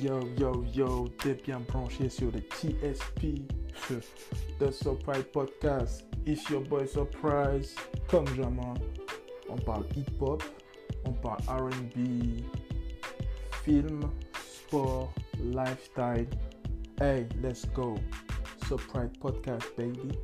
Yo, yo, yo, t'es bien branché sur le TSP, The Surprise Podcast. It's your boy Surprise. Comme jamais, on parle hip-hop, on parle RB, film, sport, lifestyle. Hey, let's go. Surprise Podcast, baby.